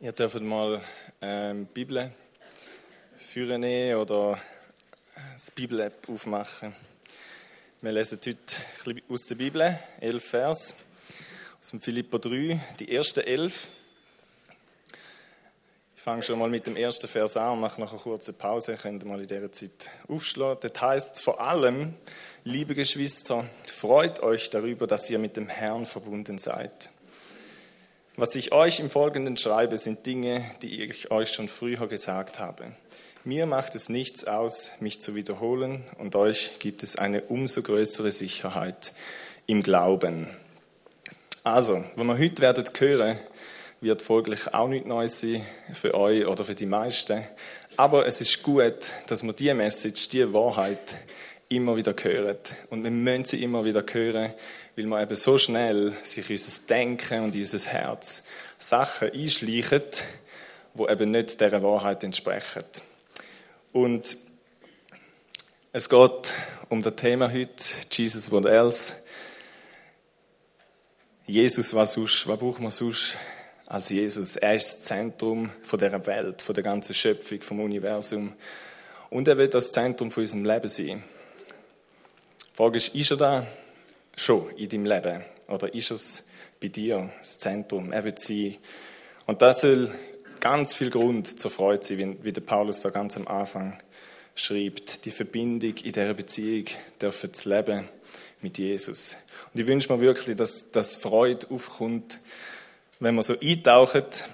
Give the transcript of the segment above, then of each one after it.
Ihr dürft mal ähm, Bibel führen oder das Bibel-App aufmachen. Wir lesen heute aus der Bibel, elf Vers, aus dem Philipper 3, die ersten elf. Ich fange schon mal mit dem ersten Vers an und mache noch eine kurze Pause. Ihr könnt mal in dieser Zeit aufschlagen. Das heißt vor allem, liebe Geschwister, freut euch darüber, dass ihr mit dem Herrn verbunden seid. Was ich euch im Folgenden schreibe, sind Dinge, die ich euch schon früher gesagt habe. Mir macht es nichts aus, mich zu wiederholen, und euch gibt es eine umso größere Sicherheit im Glauben. Also, wenn wir heute werden hören, wird folglich auch nicht Neues sein für euch oder für die meisten. Aber es ist gut, dass wir diese Message, diese Wahrheit immer wieder hören. Und wir müssen sie immer wieder hören, weil man eben so schnell sich unser Denken und unser Herz Sachen einschleichen, die eben nicht dieser Wahrheit entsprechen. Und es geht um das Thema heute, Jesus, what else? Jesus, was sonst? Was braucht man sonst als Jesus? Er ist das Zentrum von dieser Welt, der ganzen Schöpfung, vom Universum. Und er wird das Zentrum von unserem Leben sein. Frage ist, ist er da? schon in deinem Leben? Oder ist es bei dir das Zentrum? Er wird sein. Und das soll ganz viel Grund zur Freude sein, wie der Paulus da ganz am Anfang schreibt. Die Verbindung in dieser Beziehung dürfen zu leben mit Jesus. Und ich wünsche mir wirklich, dass, dass Freude aufkommt, wenn man so eintaucht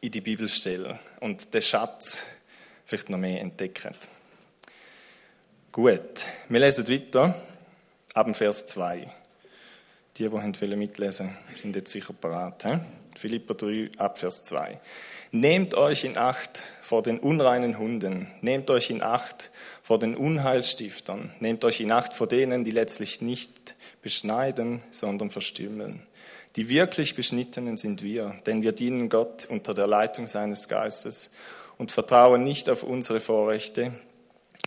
in die Bibelstelle und den Schatz vielleicht noch mehr entdecken. Gut, wir lesen weiter ab dem Vers 2. Die, die mitlesen sind jetzt sicher parat. He? Philippa 3, ab Vers 2. Nehmt euch in Acht vor den unreinen Hunden, nehmt euch in Acht vor den Unheilstiftern, nehmt euch in Acht vor denen, die letztlich nicht beschneiden, sondern verstümmeln. Die wirklich Beschnittenen sind wir, denn wir dienen Gott unter der Leitung seines Geistes und vertrauen nicht auf unsere Vorrechte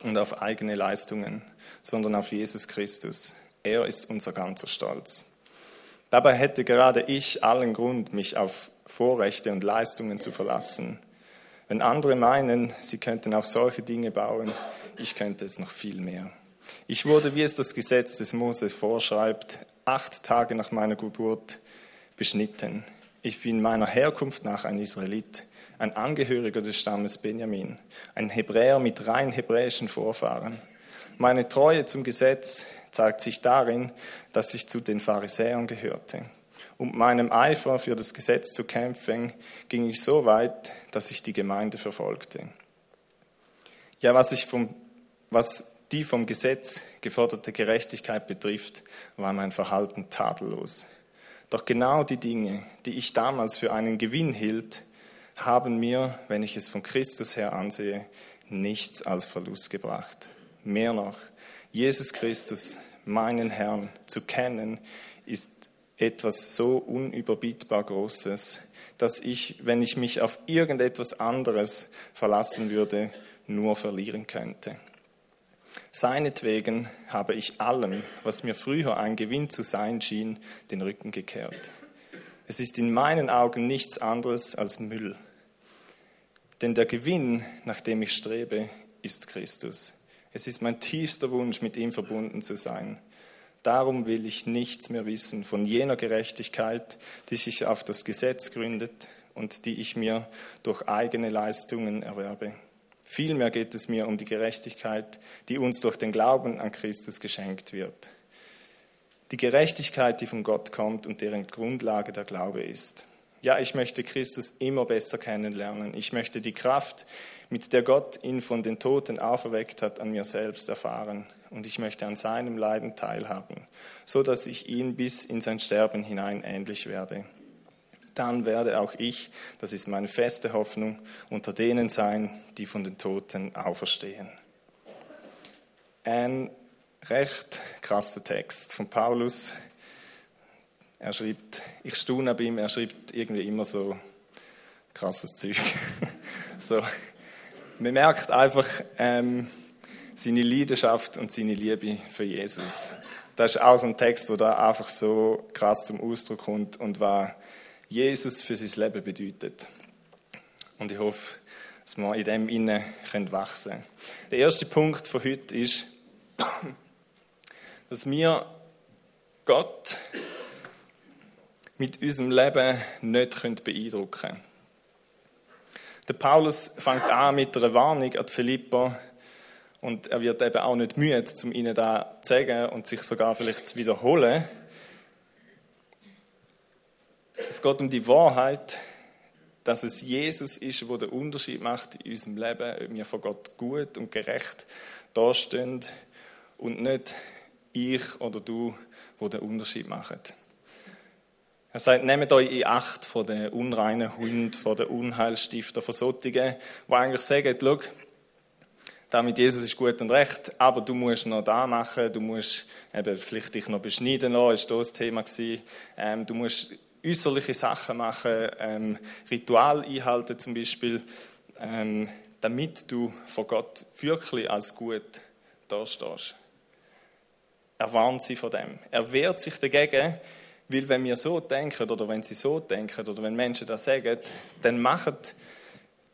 und auf eigene Leistungen sondern auf Jesus Christus. Er ist unser ganzer Stolz. Dabei hätte gerade ich allen Grund, mich auf Vorrechte und Leistungen zu verlassen. Wenn andere meinen, sie könnten auf solche Dinge bauen, ich könnte es noch viel mehr. Ich wurde, wie es das Gesetz des Moses vorschreibt, acht Tage nach meiner Geburt beschnitten. Ich bin meiner Herkunft nach ein Israelit, ein Angehöriger des Stammes Benjamin, ein Hebräer mit rein hebräischen Vorfahren. Meine Treue zum Gesetz zeigt sich darin, dass ich zu den Pharisäern gehörte. Um meinem Eifer für das Gesetz zu kämpfen, ging ich so weit, dass ich die Gemeinde verfolgte. Ja, was, ich vom, was die vom Gesetz geforderte Gerechtigkeit betrifft, war mein Verhalten tadellos. Doch genau die Dinge, die ich damals für einen Gewinn hielt, haben mir, wenn ich es von Christus her ansehe, nichts als Verlust gebracht. Mehr noch, Jesus Christus, meinen Herrn, zu kennen, ist etwas so unüberbietbar Großes, dass ich, wenn ich mich auf irgendetwas anderes verlassen würde, nur verlieren könnte. Seinetwegen habe ich allem, was mir früher ein Gewinn zu sein schien, den Rücken gekehrt. Es ist in meinen Augen nichts anderes als Müll. Denn der Gewinn, nach dem ich strebe, ist Christus. Es ist mein tiefster Wunsch, mit ihm verbunden zu sein. Darum will ich nichts mehr wissen von jener Gerechtigkeit, die sich auf das Gesetz gründet und die ich mir durch eigene Leistungen erwerbe. Vielmehr geht es mir um die Gerechtigkeit, die uns durch den Glauben an Christus geschenkt wird. Die Gerechtigkeit, die von Gott kommt und deren Grundlage der Glaube ist. Ja, ich möchte Christus immer besser kennenlernen. Ich möchte die Kraft, mit der Gott ihn von den Toten auferweckt hat, an mir selbst erfahren. Und ich möchte an seinem Leiden teilhaben, so dass ich ihm bis in sein Sterben hinein ähnlich werde. Dann werde auch ich, das ist meine feste Hoffnung, unter denen sein, die von den Toten auferstehen. Ein recht krasser Text von Paulus. Er schreibt, ich staune bei ihm, er schreibt irgendwie immer so krasses Zeug. so, man merkt einfach ähm, seine Leidenschaft und seine Liebe für Jesus. Das ist auch so ein Text, wo da einfach so krass zum Ausdruck kommt und was Jesus für sein Leben bedeutet. Und ich hoffe, dass wir in dem innen wachsen können. Der erste Punkt von heute ist, dass wir Gott mit unserem Leben nicht beeindrucken können. Der Paulus fängt an mit einer Warnung an die Philipper und er wird eben auch nicht müde, um ihnen da zu sagen und sich sogar vielleicht zu wiederholen. Es geht um die Wahrheit, dass es Jesus ist, der den Unterschied macht in unserem Leben, ob wir von Gott gut und gerecht dastehen und nicht ich oder du, wo den Unterschied machen. Er sagt, nehmt euch in Acht von den unreinen Hunden, von den Unheilstiftern, von solchen, die eigentlich sagen, schau, da mit Jesus ist gut und recht, aber du musst noch da machen, du musst eben vielleicht dich noch beschneiden lassen, ist das Thema gewesen. Ähm, du musst äußerliche Sachen machen, ähm, Ritual einhalten zum Beispiel, ähm, damit du vor Gott wirklich als gut dastehst. Er warnt sie von dem. Er wehrt sich dagegen, weil wenn wir so denken oder wenn sie so denken oder wenn Menschen das sagen, dann macht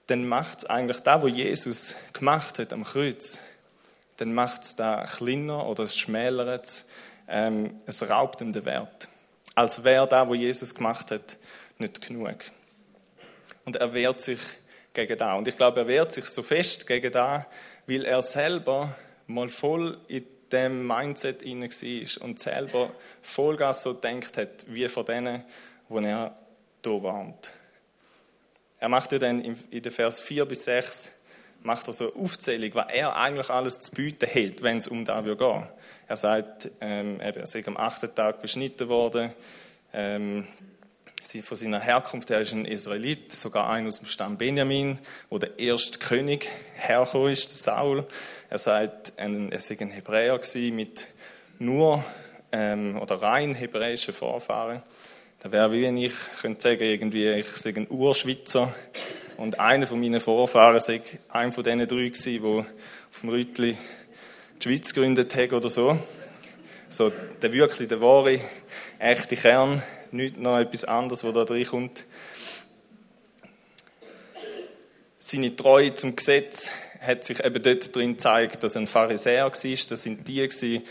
dann macht es eigentlich da, wo Jesus gemacht hat am Kreuz, dann macht es da kleiner oder es schmälert es, ähm, es raubt ihm den Wert als wäre da, wo Jesus gemacht hat, nicht genug. Und er wehrt sich gegen da. Und ich glaube, er wehrt sich so fest gegen da, weil er selber mal voll in dem Mindset inne war und selber Vollgas so denkt hat, wie von denen, wo er hier warnt. Er macht ja dann in den Vers 4 bis 6 macht er so eine Aufzählung, was er eigentlich alles zu bieten hat, wenn es um da geht. Er sagt, ähm, er sei am achten Tag beschnitten worden. Ähm, von seiner Herkunft her ist ein Israelit, sogar ein aus dem Stamm Benjamin, wo der erste König hergekommen ist, Saul. Er sagt, er sei ein Hebräer gewesen mit nur ähm, oder rein hebräischen Vorfahren. Da wäre wie wenn ich könnte sagen, irgendwie, ich sei ein Urschweizer und einer von meinen Vorfahren sei einer von diesen drei gewesen, die auf dem Rütli die Schweiz gegründet haben oder so. So der wirklich, der wahre, echte Kern, nicht noch etwas anderes, was da drin kommt. Seine Treue zum Gesetz hat sich eben dort drin gezeigt, dass ein Pharisäer war. Das sind die, die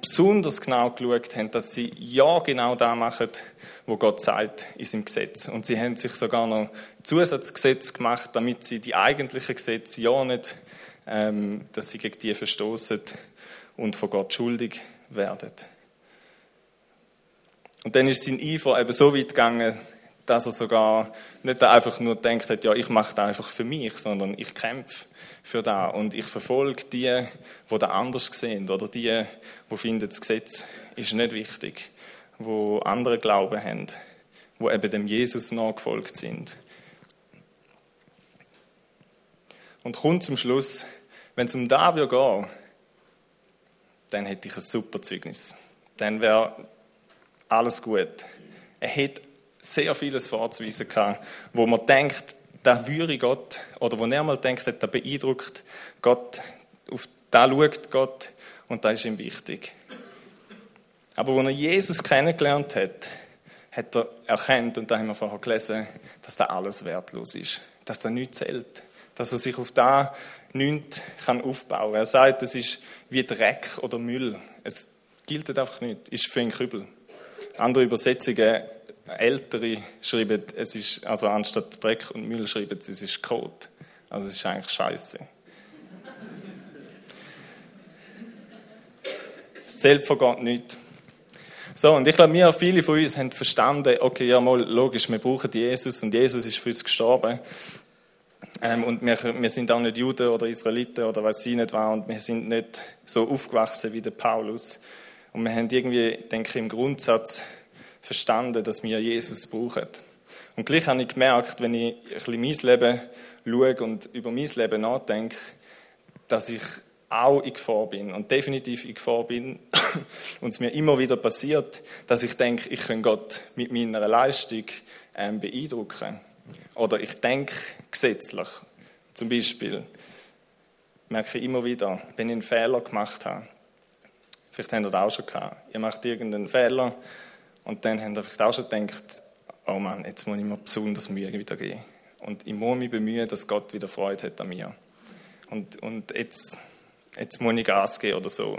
besonders genau geschaut haben, dass sie ja genau da machen, wo Gott sagt in seinem Gesetz. Und sie haben sich sogar noch Zusatzgesetz gemacht, damit sie die eigentlichen Gesetze ja nicht, ähm, dass sie gegen die verstoßen und von Gott schuldig werden. Und dann ist sein Eifer eben so weit gegangen, dass er sogar nicht einfach nur denkt hat, ja, ich mache das einfach für mich, sondern ich kämpfe für da und ich verfolge die, die da anders sehen oder die, die finden, das Gesetz ist nicht wichtig wo andere Glauben haben, wo eben dem Jesus nachgefolgt sind. Und kommt zum Schluss, wenn es um David geht, dann hätte ich ein super Zeugnis. Dann wäre alles gut. Er hätte sehr vieles vorzuweisen gehabt, wo man denkt, da würde Gott, oder wo er mal denkt, da beeindruckt Gott, auf da schaut Gott und da ist ihm wichtig. Aber als er Jesus kennengelernt hat, hat er erkannt, und da haben wir vorher gelesen, dass da alles wertlos ist, dass da nichts zählt, dass er sich auf da nichts aufbauen kann. Er sagt, es ist wie Dreck oder Müll. Es gilt einfach nicht, ist für einen Kübel. Andere Übersetzungen, ältere, schreiben, es ist, also anstatt Dreck und Müll schreiben, es ist Kot. Also es ist eigentlich Scheiße. Zählt vor Gott nicht. So, und ich glaube, wir, viele von uns haben verstanden, okay, ja, mal, logisch, wir brauchen Jesus und Jesus ist für uns gestorben. Ähm, und wir, wir sind auch nicht Juden oder Israeliten oder was sie nicht waren und wir sind nicht so aufgewachsen wie der Paulus. Und wir haben irgendwie, denke ich, im Grundsatz verstanden, dass wir Jesus brauchen. Und gleich habe ich gemerkt, wenn ich ein bisschen mein Leben schaue und über mein Leben nachdenke, dass ich auch in Gefahr bin und definitiv in Gefahr bin und es mir immer wieder passiert, dass ich denke, ich kann Gott mit meiner Leistung ähm, beeindrucken. Oder ich denke gesetzlich. Zum Beispiel merke ich immer wieder, wenn ich einen Fehler gemacht habe, vielleicht habt ihr das auch schon gehabt, ihr macht irgendeinen Fehler und dann ihr vielleicht auch schon gedacht, oh Mann, jetzt muss ich mir besonders Mühe wieder geben. Und ich muss mich bemühen, dass Gott wieder Freude hat an mir. Und, und jetzt, jetzt muss ich Gas geben oder so.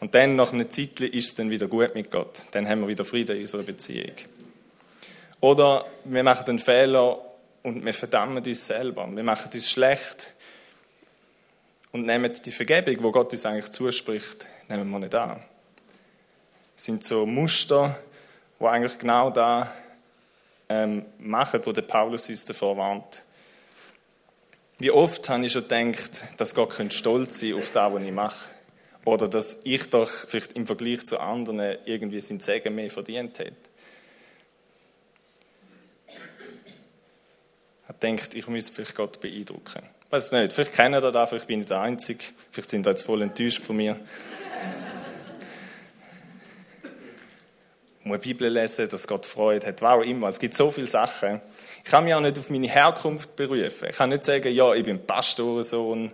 Und dann, nach einer Zeit, ist es dann wieder gut mit Gott. Dann haben wir wieder Frieden in unserer Beziehung. Oder wir machen einen Fehler und wir verdammen uns selber. Wir machen uns schlecht und nehmen die Vergebung, wo Gott uns eigentlich zuspricht, nehmen wir nicht an. Das sind so Muster, wo eigentlich genau da ähm, machen, wo der Paulus uns davor warnt. Wie oft habe ich schon gedacht, dass Gott stolz sein auf das, was ich mache. Oder dass ich doch vielleicht im Vergleich zu anderen irgendwie sein Segen mehr verdient hätte. Er denkt, ich muss vielleicht Gott beeindrucken. Ich weiß nicht, vielleicht kennen ihr das, vielleicht bin ich der Einzige, vielleicht sind ihr jetzt voll enttäuscht von mir. Ich muss die Bibel lesen, dass Gott Freude hat, auch immer. Es gibt so viele Sachen. Ich kann mich auch nicht auf meine Herkunft berufen. Ich kann nicht sagen, ja, ich bin Pastorensohn,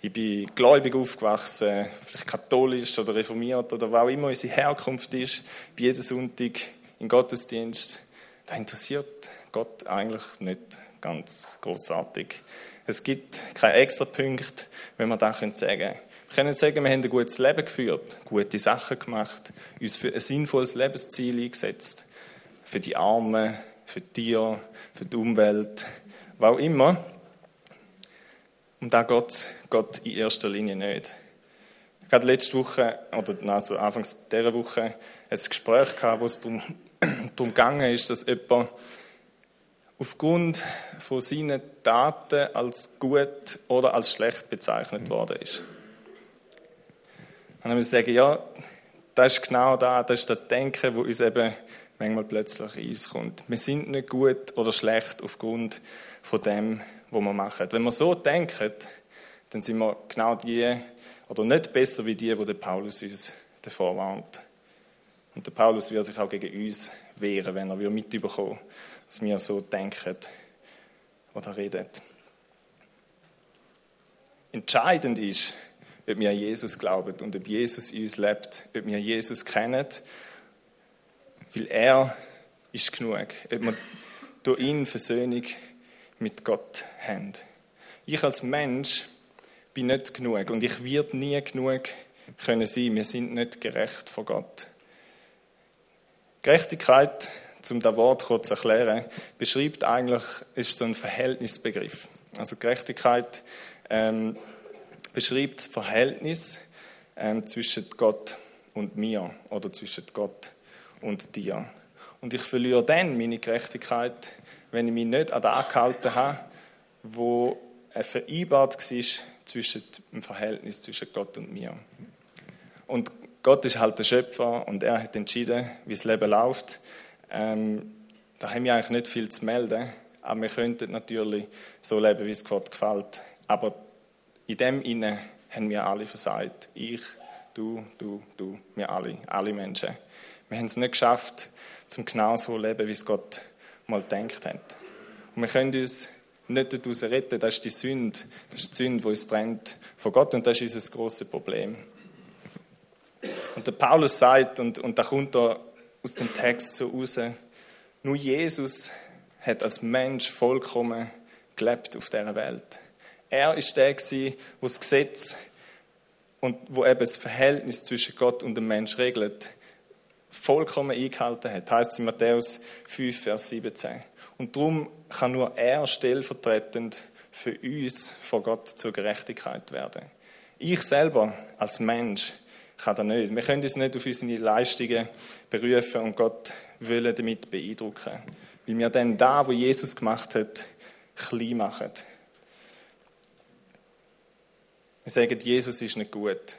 ich bin gläubig aufgewachsen, vielleicht katholisch oder reformiert oder was auch immer unsere Herkunft ist, bei jedem Sonntag im Gottesdienst. Das interessiert Gott eigentlich nicht ganz großartig. Es gibt keinen extra Punkt, wenn man das sagen können. Wir können sagen, wir haben ein gutes Leben geführt, gute Sachen gemacht, uns für ein sinnvolles Lebensziel eingesetzt. Für die Armen, für die Tiere, für die Umwelt, was auch immer. Und da geht Gott in erster Linie nicht. Ich hatte letzte Woche, oder also anfangs dieser Woche, ein Gespräch gehabt, wo es darum, darum gegangen dass jemand aufgrund von seinen Taten als gut oder als schlecht bezeichnet worden ist. Und dann muss ich sagen, ja, das ist genau da, das ist das Denken, wo uns eben manchmal plötzlich in uns kommt. Wir sind nicht gut oder schlecht aufgrund von dem, was wir machen. Wenn wir so denken, dann sind wir genau die, oder nicht besser wie die, wo der Paulus uns davor warnt. Und der Paulus wird sich auch gegen uns wehren, wenn er mitbekommen dass wir so denken oder reden. Entscheidend ist, ob wir an Jesus glauben und ob Jesus in uns lebt, ob wir Jesus kennen, weil er ist genug, ob wir durch ihn Versöhnung mit Gott haben. Ich als Mensch bin nicht genug und ich werde nie genug können sein. Wir sind nicht gerecht vor Gott. Gerechtigkeit, um das Wort kurz zu erklären, beschreibt eigentlich, ist so ein Verhältnisbegriff. Also Gerechtigkeit ähm, beschreibt das Verhältnis ähm, zwischen Gott und mir oder zwischen Gott und dir. Und ich verliere dann meine Gerechtigkeit, wenn ich mich nicht an das angehalten habe, wo vereinbart war zwischen dem Verhältnis zwischen Gott und mir. Und Gott ist halt der Schöpfer und er hat entschieden, wie das Leben läuft. Ähm, da haben wir eigentlich nicht viel zu melden, aber wir könnten natürlich so leben, wie es Gott gefällt. Aber in dem Inne haben wir alle versagt. Ich, du, du, du, wir alle, alle Menschen. Wir haben es nicht geschafft, zum genau so zu leben, wie es Gott mal gedacht hat. Und wir können uns nicht daraus retten, das ist die Sünde. Das ist die Sünde, die uns trennt von Gott und das ist unser grosses Problem. Und der Paulus sagt, und, und da kommt da aus dem Text so raus, nur Jesus hat als Mensch vollkommen gelebt auf dieser Welt. Er ist der wo das Gesetz und wo eben das Verhältnis zwischen Gott und dem Mensch regelt, vollkommen eingehalten hat. Heißt in Matthäus 5, Vers 17. Und darum kann nur er stellvertretend für uns vor Gott zur Gerechtigkeit werden. Ich selber als Mensch kann das nicht. Wir können uns nicht auf unsere Leistungen berufen und Gott wollen damit beeindrucken. Weil wir dann da, wo Jesus gemacht hat, klein machen. Wir sagen, Jesus ist nicht gut.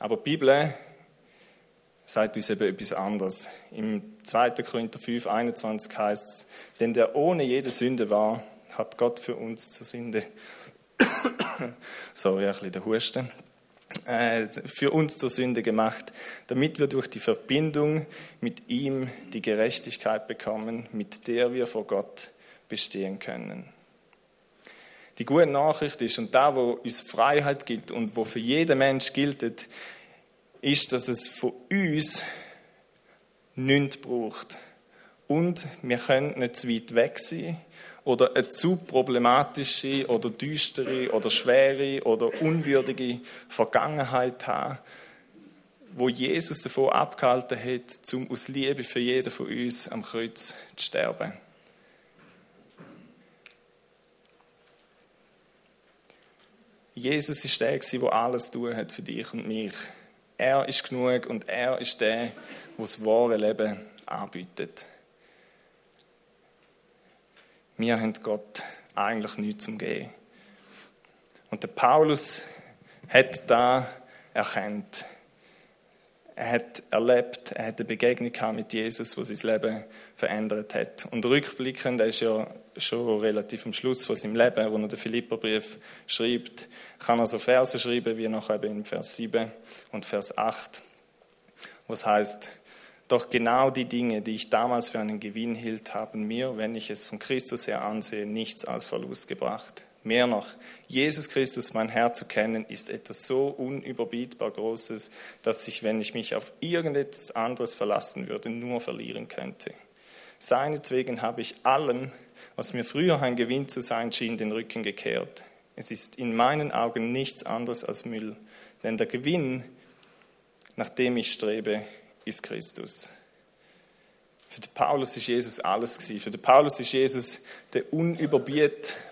Aber die Bibel sagt uns eben etwas anderes. Im 2. Korinther 5, 21 heißt es, denn der ohne jede Sünde war, hat Gott für uns zur Sünde, sorry, ein bisschen der Husten, äh, für uns zur Sünde gemacht, damit wir durch die Verbindung mit ihm die Gerechtigkeit bekommen, mit der wir vor Gott bestehen können. Die gute Nachricht ist, und da, wo uns Freiheit gibt und wo für jeden Mensch gilt, ist, dass es von uns nichts braucht. Und wir können nicht zu weit weg sein oder eine zu problematische oder düstere oder schwere oder unwürdige Vergangenheit haben, wo Jesus davon abgehalten hat, zum aus Liebe für jeden von uns am Kreuz zu sterben. Jesus ist der, der alles tun hat für dich und mich. Er ist genug und er ist der, der das wahre Leben anbietet. Wir haben Gott eigentlich nichts zum Gehen. Und der Paulus hat da erkannt. Er hat erlebt, er hat eine Begegnung mit Jesus, wo sein Leben verändert hat. Und rückblickend, er ist ja schon relativ am Schluss von seinem Leben, wo er den Philipperbrief schreibt, kann er so Verse schreiben, wie noch eben in Vers 7 und Vers 8, wo es heißt, doch genau die Dinge, die ich damals für einen Gewinn hielt, haben mir, wenn ich es von Christus her ansehe, nichts als Verlust gebracht. Mehr noch, Jesus Christus, mein Herr zu kennen, ist etwas so unüberbietbar Großes, dass ich, wenn ich mich auf irgendetwas anderes verlassen würde, nur verlieren könnte. Seinetwegen habe ich allem, was mir früher ein Gewinn zu sein schien, den Rücken gekehrt. Es ist in meinen Augen nichts anderes als Müll, denn der Gewinn, nach dem ich strebe, ist Christus. Für den Paulus ist Jesus alles gewesen. Für den Paulus ist Jesus der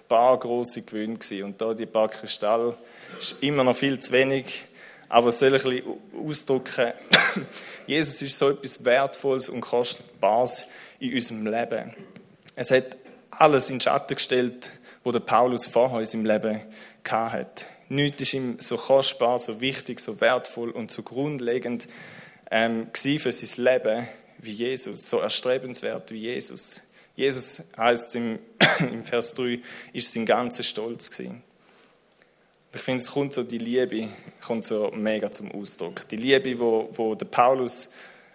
unüberbietbar große Gewinn gewesen. Und da die paar Kristalle ist immer noch viel zu wenig, aber es soll ein bisschen ausdrücken, Jesus ist so etwas Wertvolles und Kostbares in unserem Leben. Es hat alles in Schatten gestellt, wo der Paulus vorher in seinem Leben hatte. Nichts ist ihm so kostbar, so wichtig, so wertvoll und so grundlegend ähm, für sein Leben wie Jesus, so erstrebenswert wie Jesus. Jesus heißt im, im Vers 3, ist sein ganzer Stolz gewesen. Ich finde, es kommt so die Liebe kommt so mega zum Ausdruck. Die Liebe, wo, wo der Paulus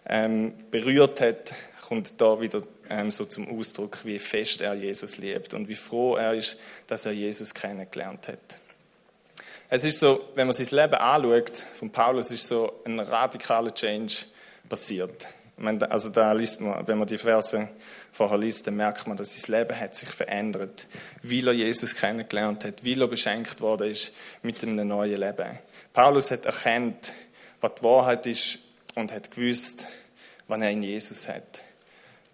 ähm, berührt hat, kommt da wieder ähm, so zum Ausdruck, wie fest er Jesus liebt und wie froh er ist, dass er Jesus kennengelernt hat. Es ist so, wenn man sein Leben anschaut, von Paulus ist so ein radikaler Change passiert. Also da liest man, wenn man die Verse vorher liest, dann merkt man, dass sein Leben hat sich verändert, weil er Jesus kennengelernt hat, weil er beschenkt worden ist mit einem neuen Leben. Paulus hat erkannt, was die Wahrheit ist und hat gewusst, was er in Jesus hat.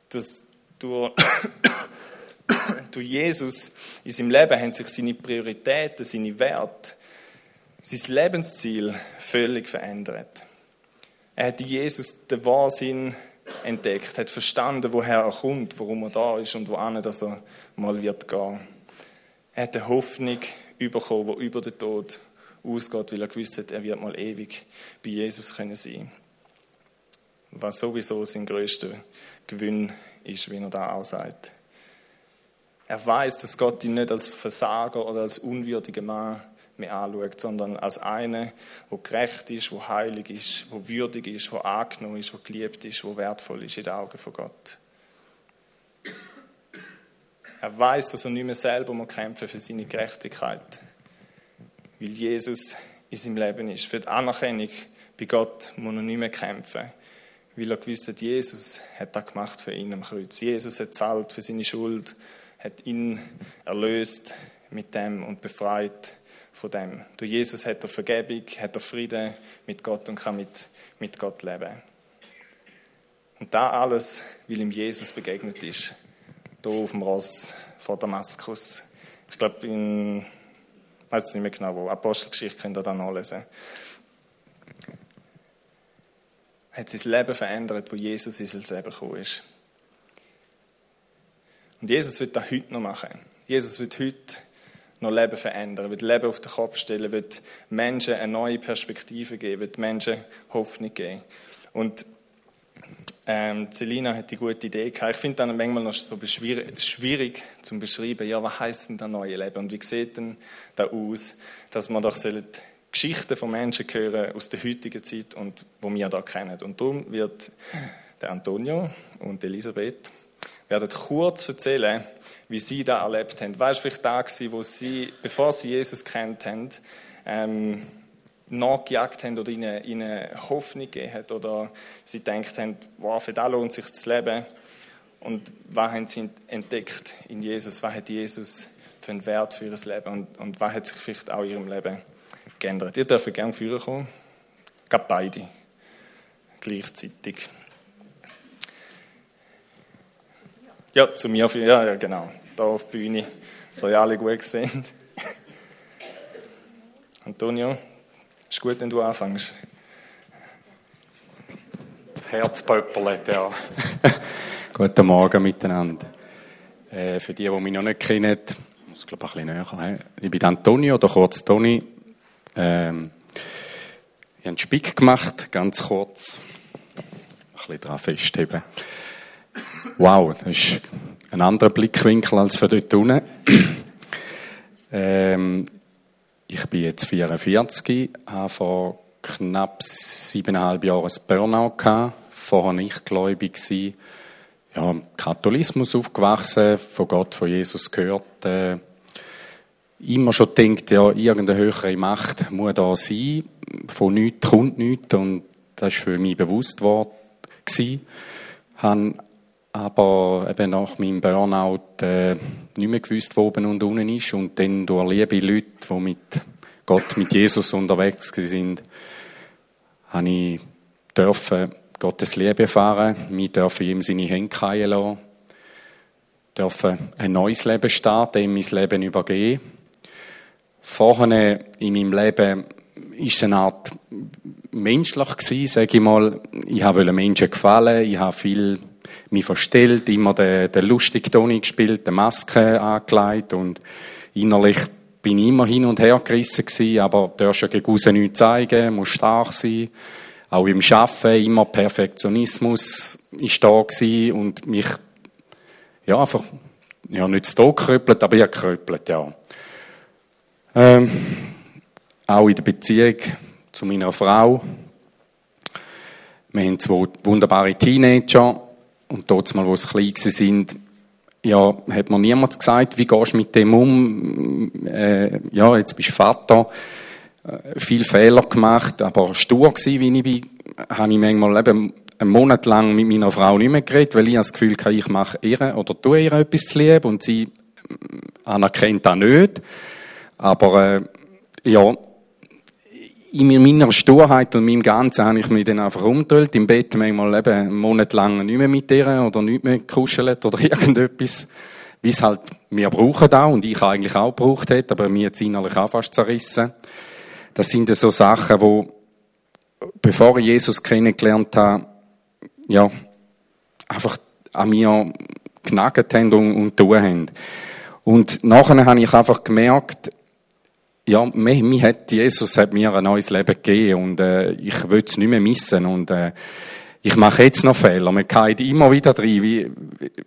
Das, durch, durch Jesus in seinem Leben haben sich seine Prioritäten, seine Werte sein Lebensziel völlig verändert. Er hat Jesus den Wahnsinn entdeckt, hat verstanden, woher er kommt, warum er da ist und wohin dass er mal wird gehen. Er hat eine Hoffnung bekommen, die über den Tod ausgeht, weil er gewusst hat, er wird mal ewig bei Jesus können sein. Was sowieso sein größter Gewinn ist, wie er da auch sagt. Er weiß, dass Gott ihn nicht als Versager oder als unwürdiger Mann mehr anschaut, sondern als eine, wo gerecht ist, wo heilig ist, wo würdig ist, wo angenommen ist, wo geliebt ist, wo wertvoll ist in den Augen von Gott. Er weiß, dass er nicht mehr selber muss kämpfen für seine Gerechtigkeit, weil Jesus in seinem Leben ist. Für die Anerkennung bei Gott muss er nicht mehr kämpfen, weil er gewusst hat, Jesus hat das gemacht für ihn am Kreuz. Jesus hat zahlt für seine Schuld, hat ihn erlöst mit dem und befreit von dem. Durch Jesus hat er Vergebung, hat er Frieden mit Gott und kann mit, mit Gott leben. Und da alles, weil ihm Jesus begegnet ist, hier auf dem Ross vor Damaskus. Ich glaube, in, ich nicht mehr genau wo, Apostelgeschichte könnt ihr da nachlesen. Hat sein Leben verändert, wo Jesus in sein Leben gekommen ist. Und Jesus wird das heute noch machen. Jesus wird heute noch Leben verändern, wird Leben auf den Kopf stellen, wird Menschen eine neue Perspektive geben, wird Menschen Hoffnung geben. Und ähm, Celina hat die gute Idee gehabt. Ich finde dann manchmal noch so schwierig, zu beschreiben, ja, was heißt denn das neue Leben und wie sieht denn da aus, dass man doch Geschichten von Menschen hören aus der heutigen Zeit und wo wir da kennen. Und darum wird der Antonio und Elisabeth werden kurz erzählen, wie sie da erlebt haben. Weißt du, vielleicht da gewesen, wo sie, bevor sie Jesus kennt haben, ähm, nachgejagt haben oder ihnen, ihnen Hoffnung gegeben hat oder sie denkt haben, wow, für das lohnt sich zu leben. Und was haben sie entdeckt in Jesus? Was hat Jesus für einen Wert für ihr Leben? Und, und was hat sich vielleicht auch in ihrem Leben geändert? Ihr dürft gerne führen kommen. Gab beide. Gleichzeitig. Ja, zu mir. Ja, ja, genau. Da auf der Bühne. So ja alle gut gesehen. Antonio, ist gut, wenn du anfängst. Das Herz pöppelt, ja. Guten Morgen miteinander. Äh, für die, die mich noch nicht kennen, ich muss glaube ich ein bisschen näher. Ich bin Antonio, oder kurz Toni. Ähm, ich habe einen Spick gemacht, ganz kurz. Ein bisschen daran festheben. Wow, das ist ein anderer Blickwinkel als für dort unten. ähm, ich bin jetzt 44, habe vor knapp siebeneinhalb Jahren ein Burnout gehabt. Vorher nicht gläubig gewesen. Ja, Katholismus aufgewachsen, von Gott, von Jesus gehört. Äh, immer schon denkt, ja, irgendeine höhere Macht muss da sein. Von nichts kommt nichts. Und das war für mich bewusst geworden. Habe aber eben nach meinem Burnout äh, nicht mehr gewusst, wo oben und unten ist. Und dann durch liebe Leute, die mit Gott, mit Jesus unterwegs sind, habe ich dürfen Gottes Liebe erfahren. Wir dürfen ihm seine Hände fallen lassen. Dürfen ein neues Leben starten, ihm mein Leben übergeben. Vorher in meinem Leben es eine Art menschlich sage ich mal. Ich wollte Menschen gefallen, ich habe viel mich verstellt, immer den, den lustigen Toni gespielt, die Maske angelegt und innerlich bin ich immer hin und her gerissen gewesen, aber du darfst ja gegen aussen nichts zeigen, musst stark sein. Auch im Arbeiten immer Perfektionismus ist da gewesen und mich, ja, einfach, ja, nicht zu gekrüppelt, aber ich gekrüppelt, ja. Ähm, auch in der Beziehung zu meiner Frau. Wir haben zwei wunderbare Teenager und dort mal, wo sie klein sind, ja, hat mir niemand gesagt, wie gehst du mit dem um? Äh, ja, jetzt bist du Vater, äh, viel Fehler gemacht, aber stur gewesen, wie ich bin, habe ich manchmal eben einen Monat lang mit meiner Frau nicht mehr geredet, weil ich das Gefühl hatte, ich mache ihr oder tue ihr etwas zu lieb und sie anerkennt das nicht. Aber äh, ja, in meiner Sturheit und meinem Ganzen habe ich mich dann einfach umgedreht, im Bett manchmal eben einen Monat lang nicht mehr mit ihr oder nicht mehr gekuschelt oder irgendetwas, wie es halt wir brauchen auch und ich eigentlich auch gebraucht hätte, aber mir jetzt innerlich auch fast zerrissen. Das sind so Sachen, wo bevor ich Jesus kennengelernt habe, ja, einfach an mir genagert haben und, und tun haben. Und nachher habe ich einfach gemerkt, ja, mir, mir hat, Jesus hat mir ein neues Leben gegeben und äh, ich will es nicht mehr missen und äh, ich mache jetzt noch Fehler. Man geht immer wieder drin, wie,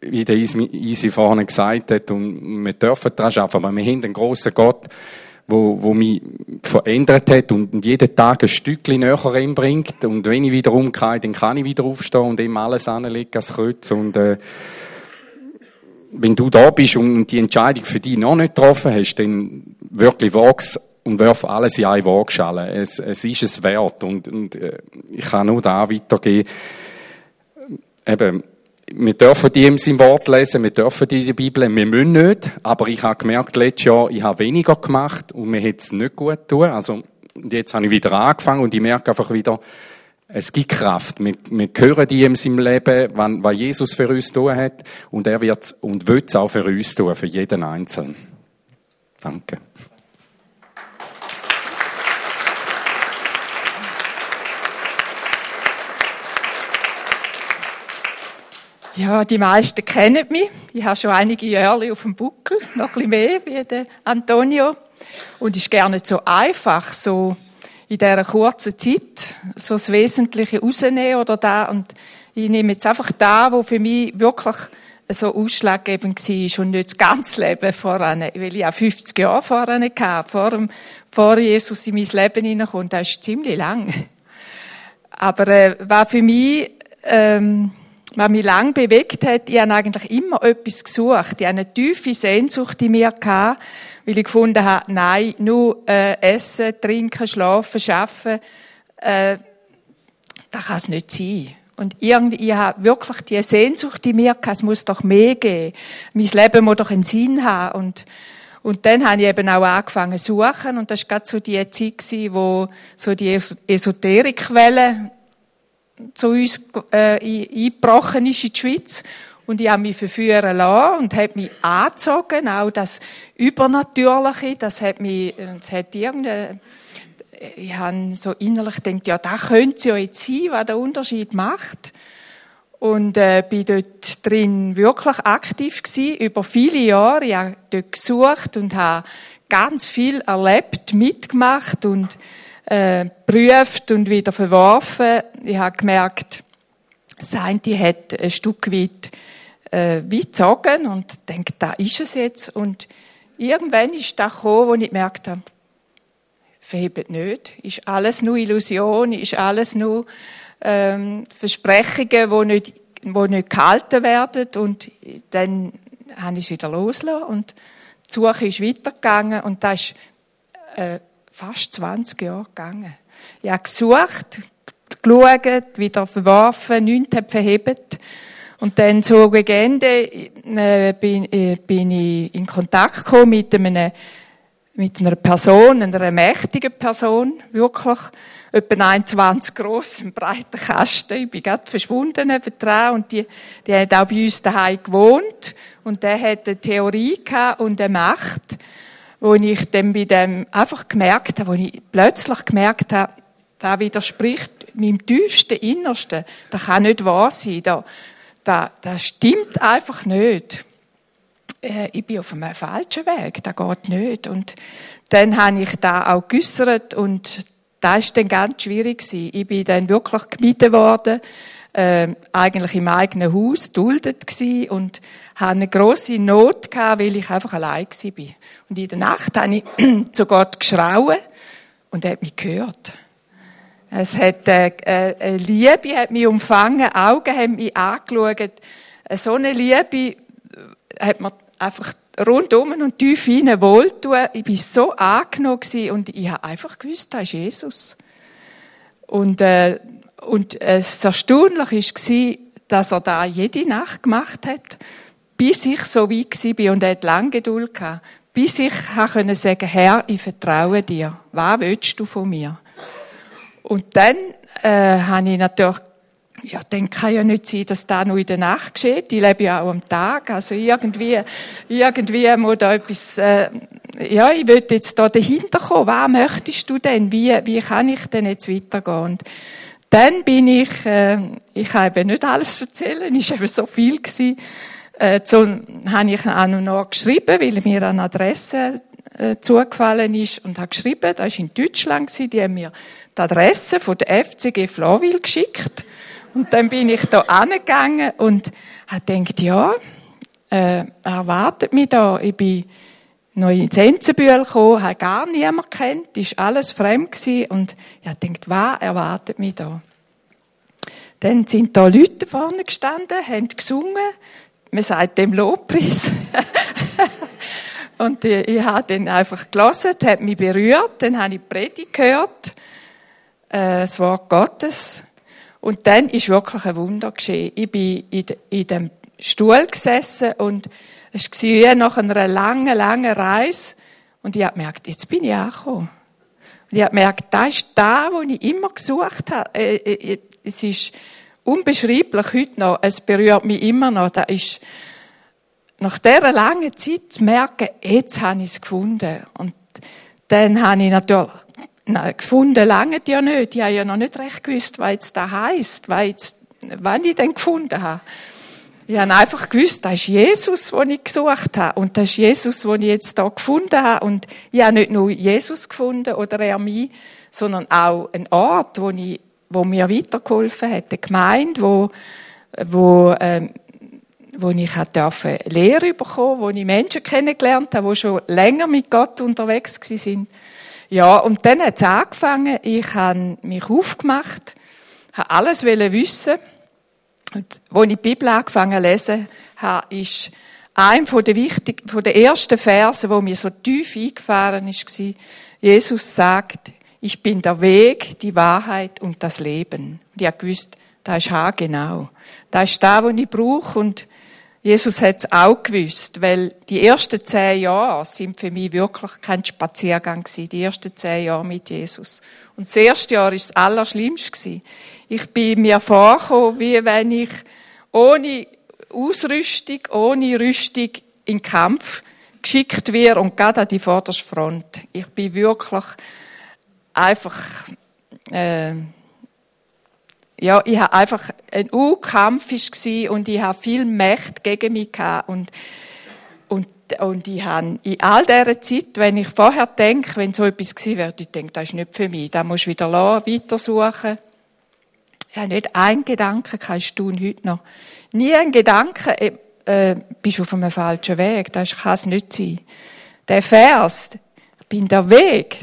wie der Easy vorhin gesagt hat und wir dürfen daran arbeiten, aber wir haben einen grossen Gott, wo, wo mich verändert hat und jeden Tag ein Stückchen näher bringt und wenn ich wieder umgehe, dann kann ich wieder aufstehen und ihm alles anlegen als Kreuz und äh, wenn du da bist und die Entscheidung für dich noch nicht getroffen hast, dann wirklich wag's und wirf alles in eine Waagschale. Es, es ist es wert und, und äh, ich kann nur da weitergehen. Eben, wir dürfen die in seinem Wort lesen, wir dürfen die in der Bibel, wir müssen nicht, aber ich habe gemerkt, letztes Jahr, ich habe weniger gemacht und mir hat es nicht gut tun. Also, jetzt habe ich wieder angefangen und ich merke einfach wieder, es gibt Kraft. Wir, wir hören die in seinem Leben, was Jesus für uns tun hat. Und er wird und will es auch für uns tun, für jeden Einzelnen. Danke. Ja, die meisten kennen mich. Ich habe schon einige Jahre auf dem Buckel, noch ein bisschen mehr wie der Antonio. Und es ist nicht so einfach, so in dieser kurzen Zeit so das Wesentliche rausnehmen oder da. Und ich nehme jetzt einfach da, wo für mich wirklich so ausschlaggebend war und nicht das ganze Leben voran, weil ich auch 50 Jahre voran hatte, vor, dem, vor Jesus in mein Leben hineinkommt. Das ist ziemlich lang. Aber äh, war für mich, ähm, was mich lang bewegt hat, ich habe eigentlich immer etwas gesucht. Ich habe eine tiefe Sehnsucht in mir gehabt, weil ich gefunden habe, nein, nur äh, essen, trinken, schlafen, arbeiten, äh, das kann es nicht sein. Und irgendwie, ich habe wirklich die Sehnsucht in mir gehabt, es muss doch mehr geben. Mein Leben muss doch einen Sinn haben. Und, und dann habe ich eben auch angefangen zu suchen. Und das war gerade so die Zeit, wo so die Esoterikwelle zu uns äh, eingebrochen ist in die Schweiz. Und ich habe mich verführen lassen und habe mich angezogen. Auch das Übernatürliche, das hat mich, das hat irgendeine, ich habe so innerlich gedacht, ja, da könnte es ja jetzt sein, was der Unterschied macht. Und äh, bin dort drin wirklich aktiv gewesen, über viele Jahre. Ich habe dort gesucht und habe ganz viel erlebt, mitgemacht und äh, prüft und wieder verworfen. Ich habe gemerkt, das hat ein Stück weit äh, gezogen und denke, da ist es jetzt. Und irgendwann ist da gekommen, wo ich gemerkt habe, verhebt nicht. Ist alles nur Illusion, ist alles nur ähm, Versprechungen, die nicht, die nicht gehalten werden. Und dann habe ich es wieder losgelassen und die Suche ist weitergegangen und das ist äh, fast 20 Jahre gegangen. Ich habe gesucht, geschaut, wieder verworfen, nichts hat verhebt. Und dann so gegen Ende äh, bin, äh, bin ich in Kontakt gekommen mit einem mit einer Person, einer mächtigen Person, wirklich, etwa 21 gross, ein breiter Kasten. Ich bin gerade verschwunden dran und die, die hat auch bei uns daheim gewohnt und der hat eine Theorie gehabt und eine Macht, wo ich dann bei dem einfach gemerkt habe, wo ich plötzlich gemerkt habe, da widerspricht meinem tiefsten Innersten. Das kann nicht wahr sein. Da, da, das stimmt einfach nicht äh, ich bin auf einem falschen Weg, das geht nicht. Und dann habe ich da auch geäussert und da ist dann ganz schwierig. Ich bin dann wirklich gemieden worden, äh, eigentlich im eigenen Haus, duldet gewesen und hatte eine grosse Not gehabt, weil ich einfach allein gewesen bin. Und in der Nacht habe ich zu Gott geschrauen und er hat mich gehört. Es hat, äh, äh, Liebe hat mich umfangen, Augen haben mich angeschaut. So eine Liebe hat mir einfach rundum und tief hinein wohltun. Ich war so angenommen und ich habe einfach gewusst, das ist Jesus. Und, äh, und äh, das Erstaunliche war, dass er da jede Nacht gemacht hat, bis ich so weit war und er hat lange Geduld gehabt, bis ich können sagen, Herr, ich vertraue dir. Was willst du von mir? Und dann äh, habe ich natürlich ja, dann kann ja nicht sein, dass das nur in der Nacht geschieht. Ich lebe ja auch am Tag. Also irgendwie, irgendwie muss da etwas, äh, ja, ich will jetzt da dahinter kommen. Was möchtest du denn? Wie, wie kann ich denn jetzt weitergehen? Und dann bin ich, äh, ich kann eben nicht alles erzählen, war eben so viel gewesen. Äh, so habe ich auch noch geschrieben, weil mir eine Adresse äh, zugefallen ist und habe geschrieben, das war in Deutschland, gewesen, die haben mir die Adresse von der FCG Flawil geschickt. Und dann bin ich da angegangen und habe gedacht, ja, äh, er wartet mich da. Ich bin noch ins Enzenbühl gekommen, habe gar niemanden kennt, ist alles fremd gewesen und ich gedacht, was erwartet mich da? Dann sind da Leute vorne gestanden, haben gesungen, man sagt dem Lobpreis. und ich, ich habe dann einfach gelesen, hat mich berührt, dann habe ich die Predigt gehört, äh, das Wort Gottes und dann ist wirklich ein Wunder geschehen. Ich bin in, de, in dem Stuhl gesessen und es war wie nach einer langen, langen Reise. Und ich habe gemerkt, jetzt bin ich angekommen. Und ich habe gemerkt, das ist da, wo ich immer gesucht habe. Äh, äh, äh, es ist unbeschreiblich heute noch. Es berührt mich immer noch. Das ist nach dieser langen Zeit zu merken, jetzt habe ich es gefunden. Und dann habe ich natürlich Nein, gefunden lange ja nicht. Ich habe ja noch nicht recht gewusst, was jetzt da heisst, was jetzt, wann ich denn gefunden habe. Ich habe einfach gewusst, das ist Jesus, den ich gesucht habe. Und das ist Jesus, den ich jetzt hier gefunden habe. Und ich habe nicht nur Jesus gefunden oder er mich, sondern auch einen Ort, wo, ich, wo mir weitergeholfen hat. Eine Gemeinde, wo, wo, ähm, wo ich durfte Lehre bekommen, wo ich Menschen kennengelernt habe, die schon länger mit Gott unterwegs sind. Ja, und dann hat es angefangen. Ich habe mich aufgemacht, habe alles wissen. Und als ich die Bibel angefangen lesen habe, ist ein von der wichtig, von der ersten Verse, wo mir so tief eingefahren ist, war, Jesus sagt, ich bin der Weg, die Wahrheit und das Leben. Und ich habe gewusst, Das ist haargenau. Das ist das, was ich brauche und Jesus hat es auch gewusst, weil die ersten zehn Jahre sind für mich wirklich kein Spaziergang gewesen. Die ersten zehn Jahre mit Jesus. Und das erste Jahr ist das Allerschlimmste. Ich bin mir vorgekommen, wie wenn ich ohne Ausrüstung, ohne Rüstung in den Kampf geschickt wäre und gerade an die vorderste Front. Ich bin wirklich einfach, äh, ja, ich habe einfach ein U-Kampf und ich habe viel Macht gegen mich gehabt und und und ich habe in all dieser Zeit, wenn ich vorher denke, wenn so etwas gewesen wäre, ich denke, das ist nicht für mich, da muss wieder lassen, weitersuchen. Ich habe nicht einen Gedanken, kannst du heute noch. Nie ein Gedanke, äh, äh, bist auf einem falschen Weg, das kann es nicht sein. Der Vers, ich bin der Weg,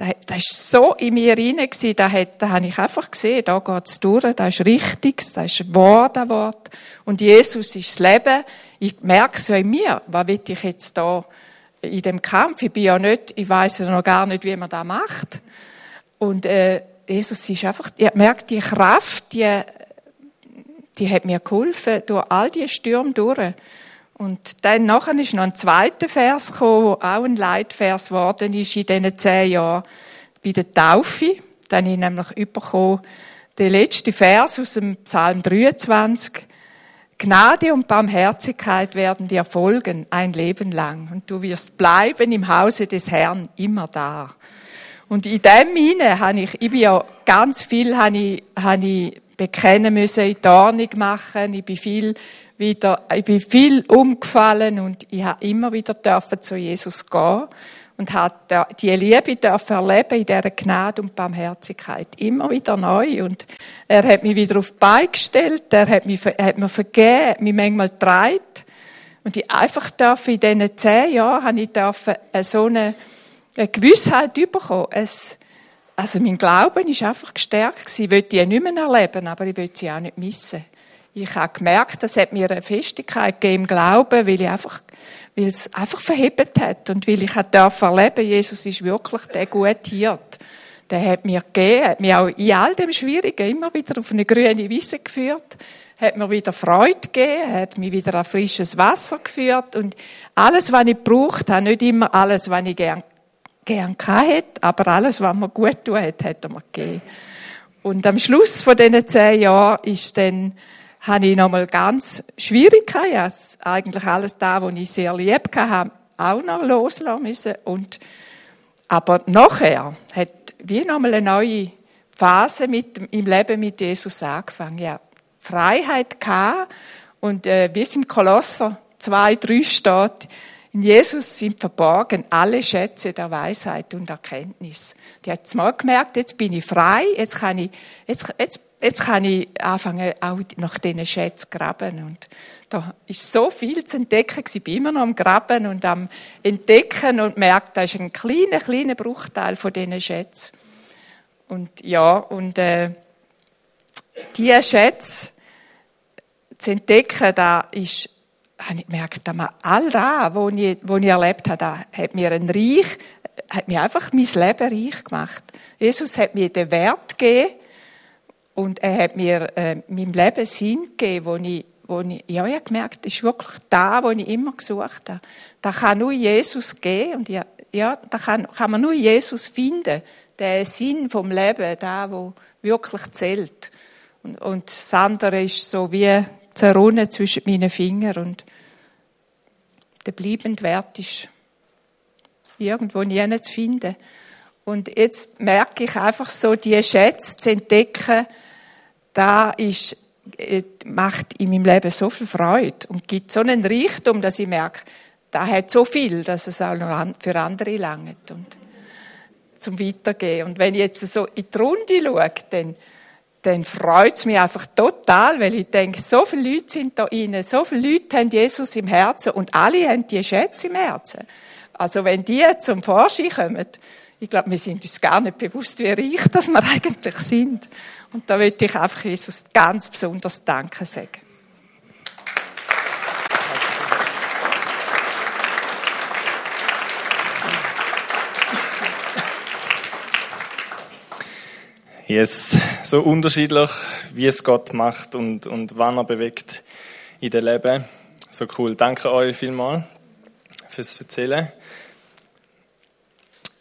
das, das ist so in mir rein da, da habe ich einfach gesehen, da geht's durch, das ist richtig, das ist Wort an Wort. Und Jesus ist das Leben. Ich merke es ja in mir. Was will ich jetzt da in dem Kampf? Ich bin ja nicht, ich weiß ja noch gar nicht, wie man das macht. Und, äh, Jesus ist einfach, ich merke die Kraft, die, die hat mir geholfen, durch all die Stürme durch. Und dann nachher ist noch ein zweiter Vers gekommen, der auch ein Leitvers geworden ist in diesen zehn Jahren bei der Taufe. Dann habe ich nämlich bekommen, der letzte Vers aus dem Psalm 23. Gnade und Barmherzigkeit werden dir folgen ein Leben lang und du wirst bleiben im Hause des Herrn immer da. Und in dem Sinne habe ich, ich bin ja ganz viel, habe ich, habe ich bekennen müssen, in die machen, ich bin viel wieder, ich bin viel umgefallen und ich habe immer wieder dürfen zu Jesus gehen und habe die Liebe dürfen erleben in dieser Gnade und Barmherzigkeit. Immer wieder neu. Und er hat mich wieder auf die Beine gestellt, er hat, mich, hat mir vergeben, mich manchmal getragen. Und ich einfach dürfen, in diesen zehn Jahren habe ich dürfen so eine, eine Gewissheit bekommen. Es, also mein Glauben ist einfach gestärkt. Ich wollte die nicht mehr erleben, aber ich will sie auch nicht missen ich habe gemerkt, das hat mir eine Festigkeit gegeben im Glauben, weil ich einfach, weil es einfach verhebt hat und weil ich darf erleben, Jesus ist wirklich der gute Hirt. Der hat mir gegeben, hat mich auch in all dem Schwierigen immer wieder auf eine grüne Wiese geführt, hat mir wieder Freude gegeben, hat mich wieder an frisches Wasser geführt und alles, was ich braucht habe, nicht immer alles, was ich gern, gern hatte, aber alles, was mir gut tut hat er mir gegeben. Und am Schluss von diesen zehn Jahren ist dann habe ich nochmal ganz Schwierigkeiten. Also eigentlich alles da, was ich sehr lieb hatte, auch noch loslassen müssen. Und, aber nachher hat wie nochmal eine neue Phase mit, im Leben mit Jesus angefangen. Ja, Freiheit gehabt. Und äh, wie es im Kolosser 2, 3 steht, in Jesus sind verborgen alle Schätze der Weisheit und Erkenntnis. Die hat mal gemerkt, jetzt bin ich frei, jetzt kann ich, jetzt, jetzt jetzt kann ich anfangen, auch nach diesen Schätzen zu graben. Und da ist so viel zu entdecken. Ich bin immer noch am Graben und am Entdecken und merke, da ist ein kleiner, kleiner Bruchteil von diesen Schätzen. Und ja, und äh, diese Schätze zu entdecken, da ist, habe ich gemerkt, all das, was ich, ich erlebt habe, hat mir ein Reich, hat mir einfach mein Leben reich gemacht. Jesus hat mir den Wert gegeben, und er hat mir äh, meinem Leben Sinn gegeben, wo ich, wo ich, ja, ich habe gemerkt, das ist wirklich da, wo ich immer gesucht habe. Da kann nur Jesus geben und ja, ja da kann, kann man nur Jesus finden. Der Sinn vom Leben, da, wo wirklich zählt. Und, und das andere ist so wie zerrunnen zwischen meinen Fingern und der bleibende Wert ist irgendwo nie zu finden. Und jetzt merke ich einfach so, die Schätze zu entdecken, da ist, äh, macht in meinem Leben so viel Freude und gibt so einen Reichtum, dass ich merke, da hat so viel, dass es auch noch für andere langt und zum Weitergehen. Und wenn ich jetzt so in die Runde schaue, dann, dann freut es mich einfach total, weil ich denke, so viele Leute sind da rein, so viele Leute haben Jesus im Herzen und alle haben die Schätze im Herzen. Also wenn die zum Vorschein kommen, ich glaube, wir sind uns gar nicht bewusst, wie reich das wir eigentlich sind. Und da möchte ich einfach Jesus ganz besonders Danke sagen. Yes, so unterschiedlich, wie es Gott macht und, und wann er bewegt in dem Leben. So cool. Danke euch vielmals fürs Erzählen.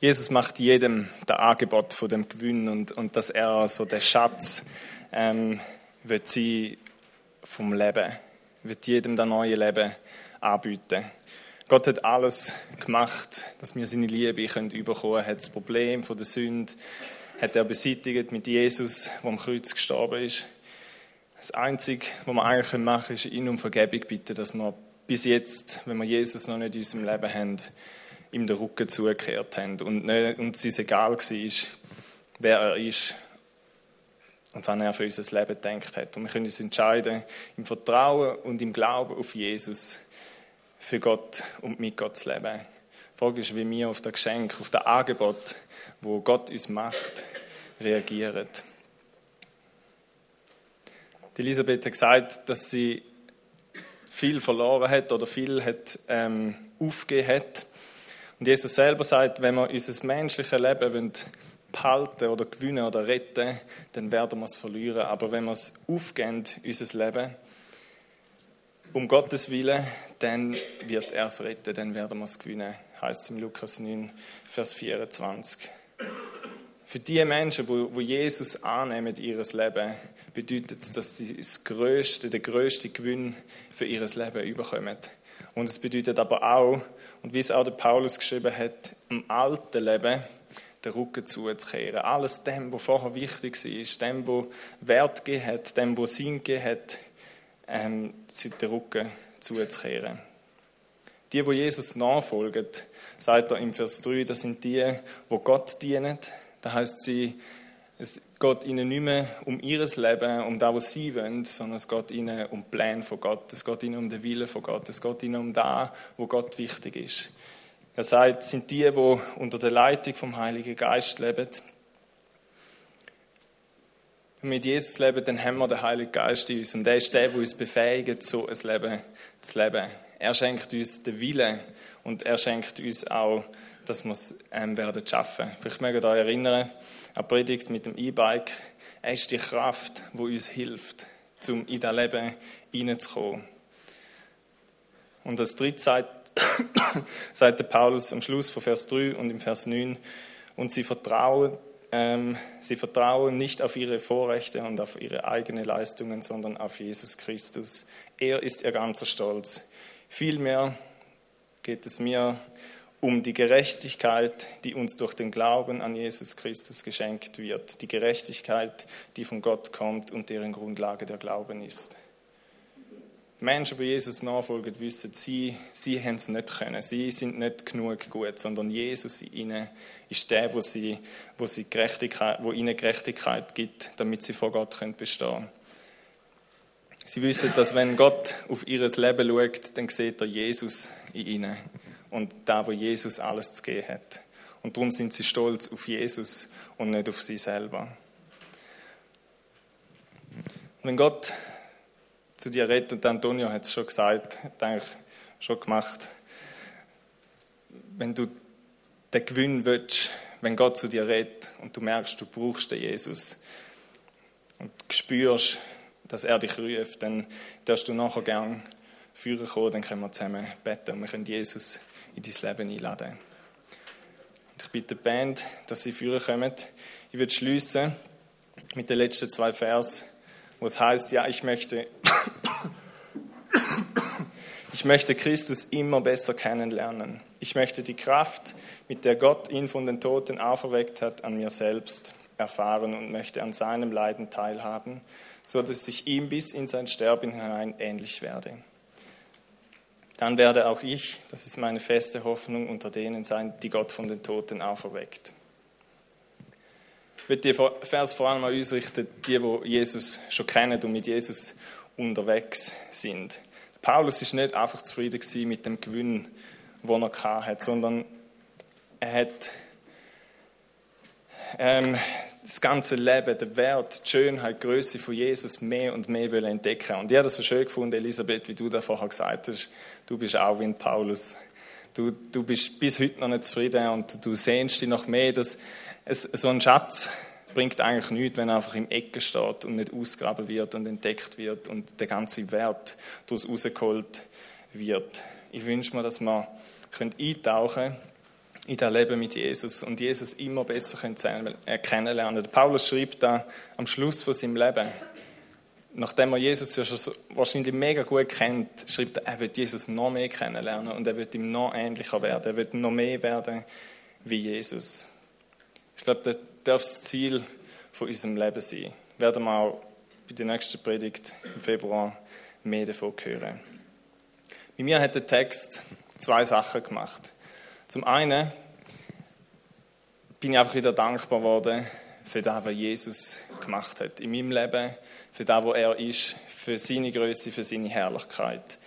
Jesus macht jedem das Angebot von dem Gewinn und, und dass er so der Schatz ähm, wird sie vom Leben, wird jedem das neue Leben anbieten. Gott hat alles gemacht, dass wir seine Liebe können überkommen. Er hat das Problem von der Sünde hat er beseitigt mit Jesus, der am Kreuz gestorben ist. Das Einzige, was wir eigentlich machen können, ist ihn um Vergebung bitten, dass wir bis jetzt, wenn wir Jesus noch nicht in unserem Leben haben, ihm den Rücken zugekehrt haben und nicht, uns ist egal war, wer er ist und wann er für unser Leben gedacht hat. Und wir können uns entscheiden, im Vertrauen und im Glauben auf Jesus für Gott und mit Gott zu leben. Die Frage ist, wie wir auf das Geschenk, auf das Angebot wo Gott uns macht, reagieren. Die Elisabeth hat gesagt, dass sie viel verloren hat oder viel hat, ähm, aufgegeben hat. Und Jesus selber sagt, wenn wir unser menschliches Leben behalten oder gewinnen oder retten, dann werden wir es verlieren. Aber wenn wir es aufgeben, unser Leben, um Gottes Willen, dann wird er es retten, dann werden wir es gewinnen, heißt es im Lukas 9, Vers 24. Für die Menschen, wo, Jesus annehmen in ihr Leben, bedeutet es, dass sie das größte, den größten Gewinn für ihr Leben überkommen. Und es bedeutet aber auch, und wie es auch der Paulus geschrieben hat, im alten Leben den Rücken zuzukehren. Alles dem, was vorher wichtig war, dem, was Wert gegeben hat, dem, was Sinn gegeben hat, ähm, den Rücken zuzukehren. Die, wo Jesus nachfolgen, sagt er im Vers 3, das sind die, wo Gott dienen. Das heißt, sie, es geht ihnen nicht mehr um ihr Leben, um das, was sie wollen, sondern es geht ihnen um den Plan von Gott. Es geht ihnen um den Willen von Gott. Es geht ihnen um das, wo Gott wichtig ist. Er sagt, es sind die, wo unter der Leitung vom Heiligen Geist leben. Wenn mit Jesus leben, dann haben wir den Heiligen Geist in uns. Und er ist der, der uns befähigt, so ein Leben zu leben. Er schenkt uns den Willen und er schenkt uns auch, dass wir es ähm, werden schaffen. Vielleicht mögt ihr euch erinnern, an Predigt mit dem E-Bike. Er ist die Kraft, die uns hilft, um in das Leben hineinzukommen. Und das dritte sagt, sagt der Paulus am Schluss von Vers 3 und im Vers 9, und sie vertrauen, ähm, sie vertrauen nicht auf ihre Vorrechte und auf ihre eigenen Leistungen, sondern auf Jesus Christus. Er ist ihr ganzer Stolz. Vielmehr geht es mir um die Gerechtigkeit, die uns durch den Glauben an Jesus Christus geschenkt wird. Die Gerechtigkeit, die von Gott kommt und deren Grundlage der Glauben ist. Menschen, die Jesus nachfolgen, wissen, sie, sie haben es nicht können. Sie sind nicht genug gut, sondern Jesus in ihnen ist der, wo, sie, wo, sie Gerechtigkeit, wo ihnen Gerechtigkeit gibt, damit sie vor Gott bestehen können. Sie wissen, dass wenn Gott auf ihr Leben schaut, dann sieht er Jesus in ihnen und da, wo Jesus alles zu geben hat. Und darum sind sie stolz auf Jesus und nicht auf sie selber. Wenn Gott zu dir redet, und Antonio hat es schon gesagt, hat eigentlich schon gemacht, wenn du den Gewinn willst, wenn Gott zu dir redet und du merkst, du brauchst den Jesus und spürst, dass er dich ruft, dann darfst du nachher gern führen kommen, dann können wir zusammen beten und wir können Jesus in dein Leben einladen. Und ich bitte die Band, dass sie führen kommen. Ich würde schließen mit den letzten zwei Vers, wo es heißt, ja, ich möchte, ich möchte Christus immer besser kennenlernen. Ich möchte die Kraft, mit der Gott ihn von den Toten auferweckt hat, an mir selbst erfahren und möchte an seinem Leiden teilhaben so dass ich ihm bis in sein Sterben hinein ähnlich werde. Dann werde auch ich, das ist meine feste Hoffnung, unter denen sein, die Gott von den Toten auferweckt. Ich würde den Vers vor allem ausrichten, die, die Jesus schon kennen und mit Jesus unterwegs sind. Paulus ist nicht einfach zufrieden mit dem Gewinn, den er hatte, sondern er hat ähm, das ganze Leben, der Wert, die Schönheit, die Größe von Jesus mehr und mehr entdecken Und ich habe das so schön gefunden, Elisabeth, wie du da vorher gesagt hast, du bist auch wie ein Paulus. Du, du bist bis heute noch nicht zufrieden und du sehnst dich noch mehr, dass es, so ein Schatz bringt eigentlich nichts, wenn er einfach im Ecken steht und nicht ausgraben wird und entdeckt wird und der ganze Wert daraus rausgeholt wird. Ich wünsche mir, dass wir eintauchen in das Leben mit Jesus und Jesus immer besser kennenlernen. Paulus schreibt da am Schluss von seinem Leben, nachdem er Jesus ja schon wahrscheinlich mega gut kennt, schreibt er, er wird Jesus noch mehr kennenlernen und er wird ihm noch ähnlicher werden. Er wird noch mehr werden wie Jesus. Ich glaube, das darf das Ziel von unserem Leben sein. Werden wir auch bei der nächsten Predigt im Februar mehr davon hören. Bei mir hat der Text zwei Sachen gemacht. Zum einen bin ich einfach wieder dankbar geworden für das, was Jesus gemacht hat in meinem Leben, für das, wo er ist, für seine Größe, für seine Herrlichkeit.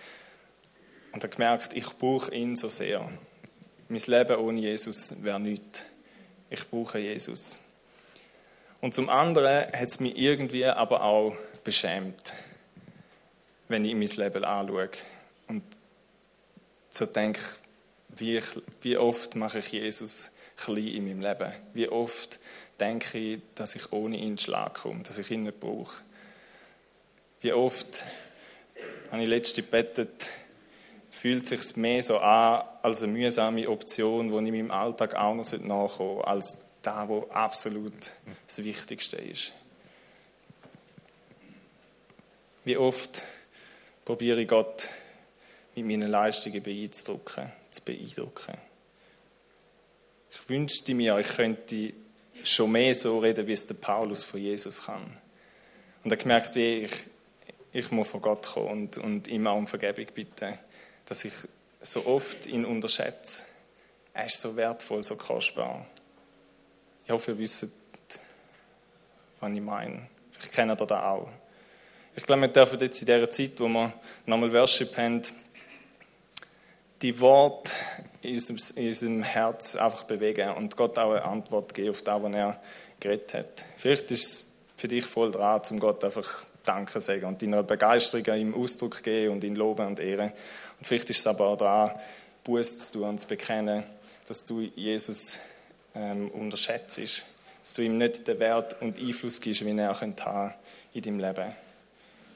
Und habe gemerkt, ich brauche ihn so sehr. Mein Leben ohne Jesus wäre nichts. Ich brauche Jesus. Und zum anderen hat es mich irgendwie aber auch beschämt, wenn ich mein Leben anschaue und so denke, wie, wie oft mache ich Jesus klein in meinem Leben? Wie oft denke ich, dass ich ohne ihn Schlag komme, dass ich ihn nicht brauche? Wie oft habe ich letzte gebetet, fühlt es sich mehr so an als eine mühsame Option, die ich in meinem Alltag auch noch nachkommen sollte, als da, wo absolut das Wichtigste ist. Wie oft probiere ich Gott mit meinen Leistungen beeindrucken, zu beeindrucken. Ich wünschte mir, ich könnte schon mehr so reden, wie es der Paulus von Jesus kann. Und er gemerkt, wie ich, ich muss von Gott kommen und, und ihm auch um Vergebung bitten, dass ich so oft ihn unterschätze. Er ist so wertvoll, so kostbar. Ich hoffe, ihr wisst, was ich meine. Ich kenne das auch. Ich glaube, wir dürfen jetzt in dieser Zeit, wo wir nochmal Worship haben, die Worte in unserem, Herz einfach bewegen und Gott auch eine Antwort geben auf das, was er geredet hat. Vielleicht ist es für dich voll dran, zum Gott einfach Danke sagen und deiner Begeisterung ihm Ausdruck geben und ihn loben und ehren. Und vielleicht ist es aber auch dran, Buß zu tun und zu bekennen, dass du Jesus ähm, unterschätzt, dass du ihm nicht den Wert und Einfluss gibst, wie er haben in deinem Leben.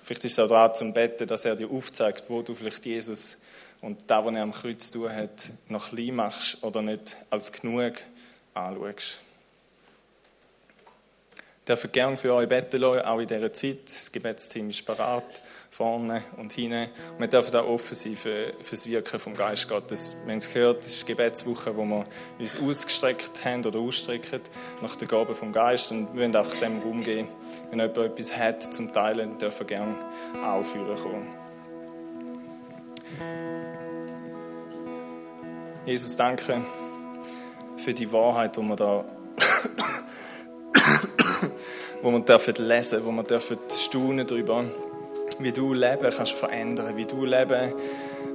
Vielleicht ist es auch dran zum Betten, dass er dir aufzeigt, wo du vielleicht Jesus und da, was er am Kreuz zu tun hat, noch klein machst oder nicht als genug anschaust. Ich darf gerne für euch beten auch in dieser Zeit. Das Gebetsteam ist parat, vorne und hinten. Und wir dürfen auch offen sein für, für das Wirken vom Geist Gottes. Wir haben es gehört, das ist die Gebetswoche, wo wir uns ausgestreckt haben oder ausstrecken nach der Gabe vom Geist. Und wir wollen einfach dem Raum geben. Wenn jemand etwas hat zum Teilen, dürfen wir gerne auch führen kommen. Jesus, danke für die Wahrheit, die wir da wo wir dürfen lesen, wo wir dürfen staunen darüber, wie du Leben kannst verändern, wie du Leben,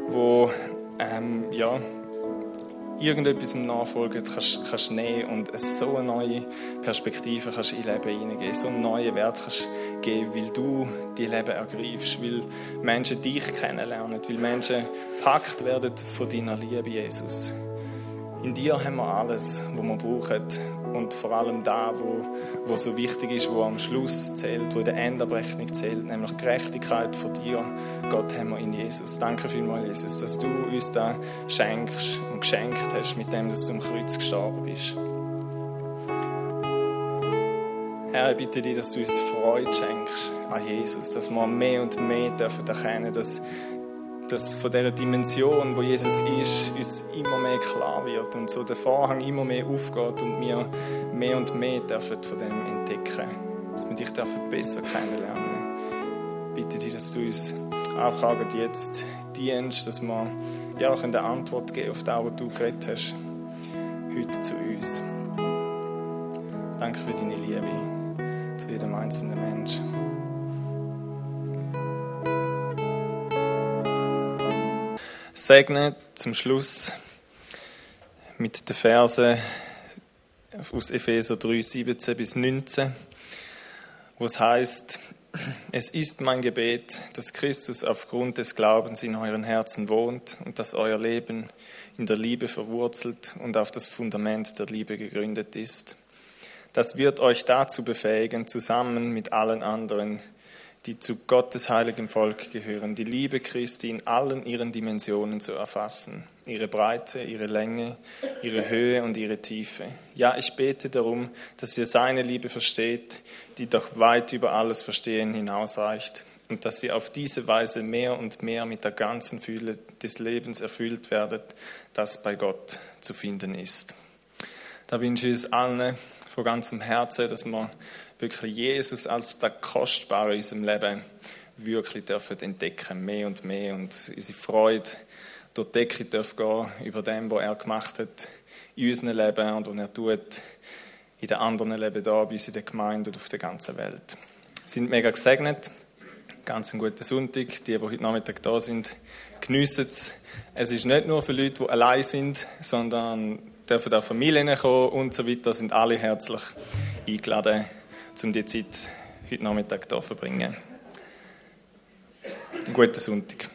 wo ähm, ja irgendetwas im Nachfolgen kannst, kannst nehmen und so eine neue Perspektive kannst in Leben hineingeben, so einen neuen Wert kannst geben, weil du die Leben ergreifst, weil Menschen dich kennenlernen, weil Menschen packt werden von deiner Liebe, Jesus. In dir haben wir alles, was wir brauchen. Und vor allem da, wo, wo so wichtig ist, wo am Schluss zählt, wo in der Endabrechnung zählt, nämlich Gerechtigkeit von dir. Gott haben wir in Jesus. Danke vielmals, Jesus, dass du uns da schenkst und geschenkt hast, mit dem, dass du am Kreuz gestorben bist. Herr, ich bitte dich, dass du uns Freude schenkst an Jesus, dass wir mehr und mehr dürfen erkennen, dass dass von dieser Dimension, wo Jesus ist, uns immer mehr klar wird und so der Vorhang immer mehr aufgeht und wir mehr und mehr dürfen von dem entdecken, dass wir dich dürfen besser kennenlernen. Bitte dich, dass du uns auch gerade jetzt dienst, dass wir ja auch eine Antwort geben auf das, was du geredet hast, heute zu uns. Danke für deine Liebe zu jedem einzelnen Menschen. Segne zum Schluss mit den Versen aus Epheser 3, 17 bis 19, wo es heißt, es ist mein Gebet, dass Christus aufgrund des Glaubens in euren Herzen wohnt und dass euer Leben in der Liebe verwurzelt und auf das Fundament der Liebe gegründet ist. Das wird euch dazu befähigen, zusammen mit allen anderen, die zu Gottes heiligem Volk gehören, die Liebe Christi in allen ihren Dimensionen zu erfassen, ihre Breite, ihre Länge, ihre Höhe und ihre Tiefe. Ja, ich bete darum, dass ihr seine Liebe versteht, die doch weit über alles Verstehen hinausreicht und dass ihr auf diese Weise mehr und mehr mit der ganzen Fülle des Lebens erfüllt werdet, das bei Gott zu finden ist. Da wünsche ich es allen von ganzem Herzen, dass wir wirklich Jesus als der Kostbare in unserem Leben wirklich dürfen entdecken, mehr und mehr und unsere Freude durch die Decke darf gehen über dem, was er gemacht hat in unserem Leben und was er tut in den anderen Leben da, bei uns in der Gemeinde und auf der ganzen Welt. Wir sind mega gesegnet. Ganz einen guten Sonntag. Die, die heute Nachmittag da sind, geniessen es. Es ist nicht nur für Leute, die allein sind, sondern dürfen auch Familien kommen und so weiter. Sind alle herzlich eingeladen um die Zeit heute Nachmittag hier zu verbringen. Einen guten Sonntag.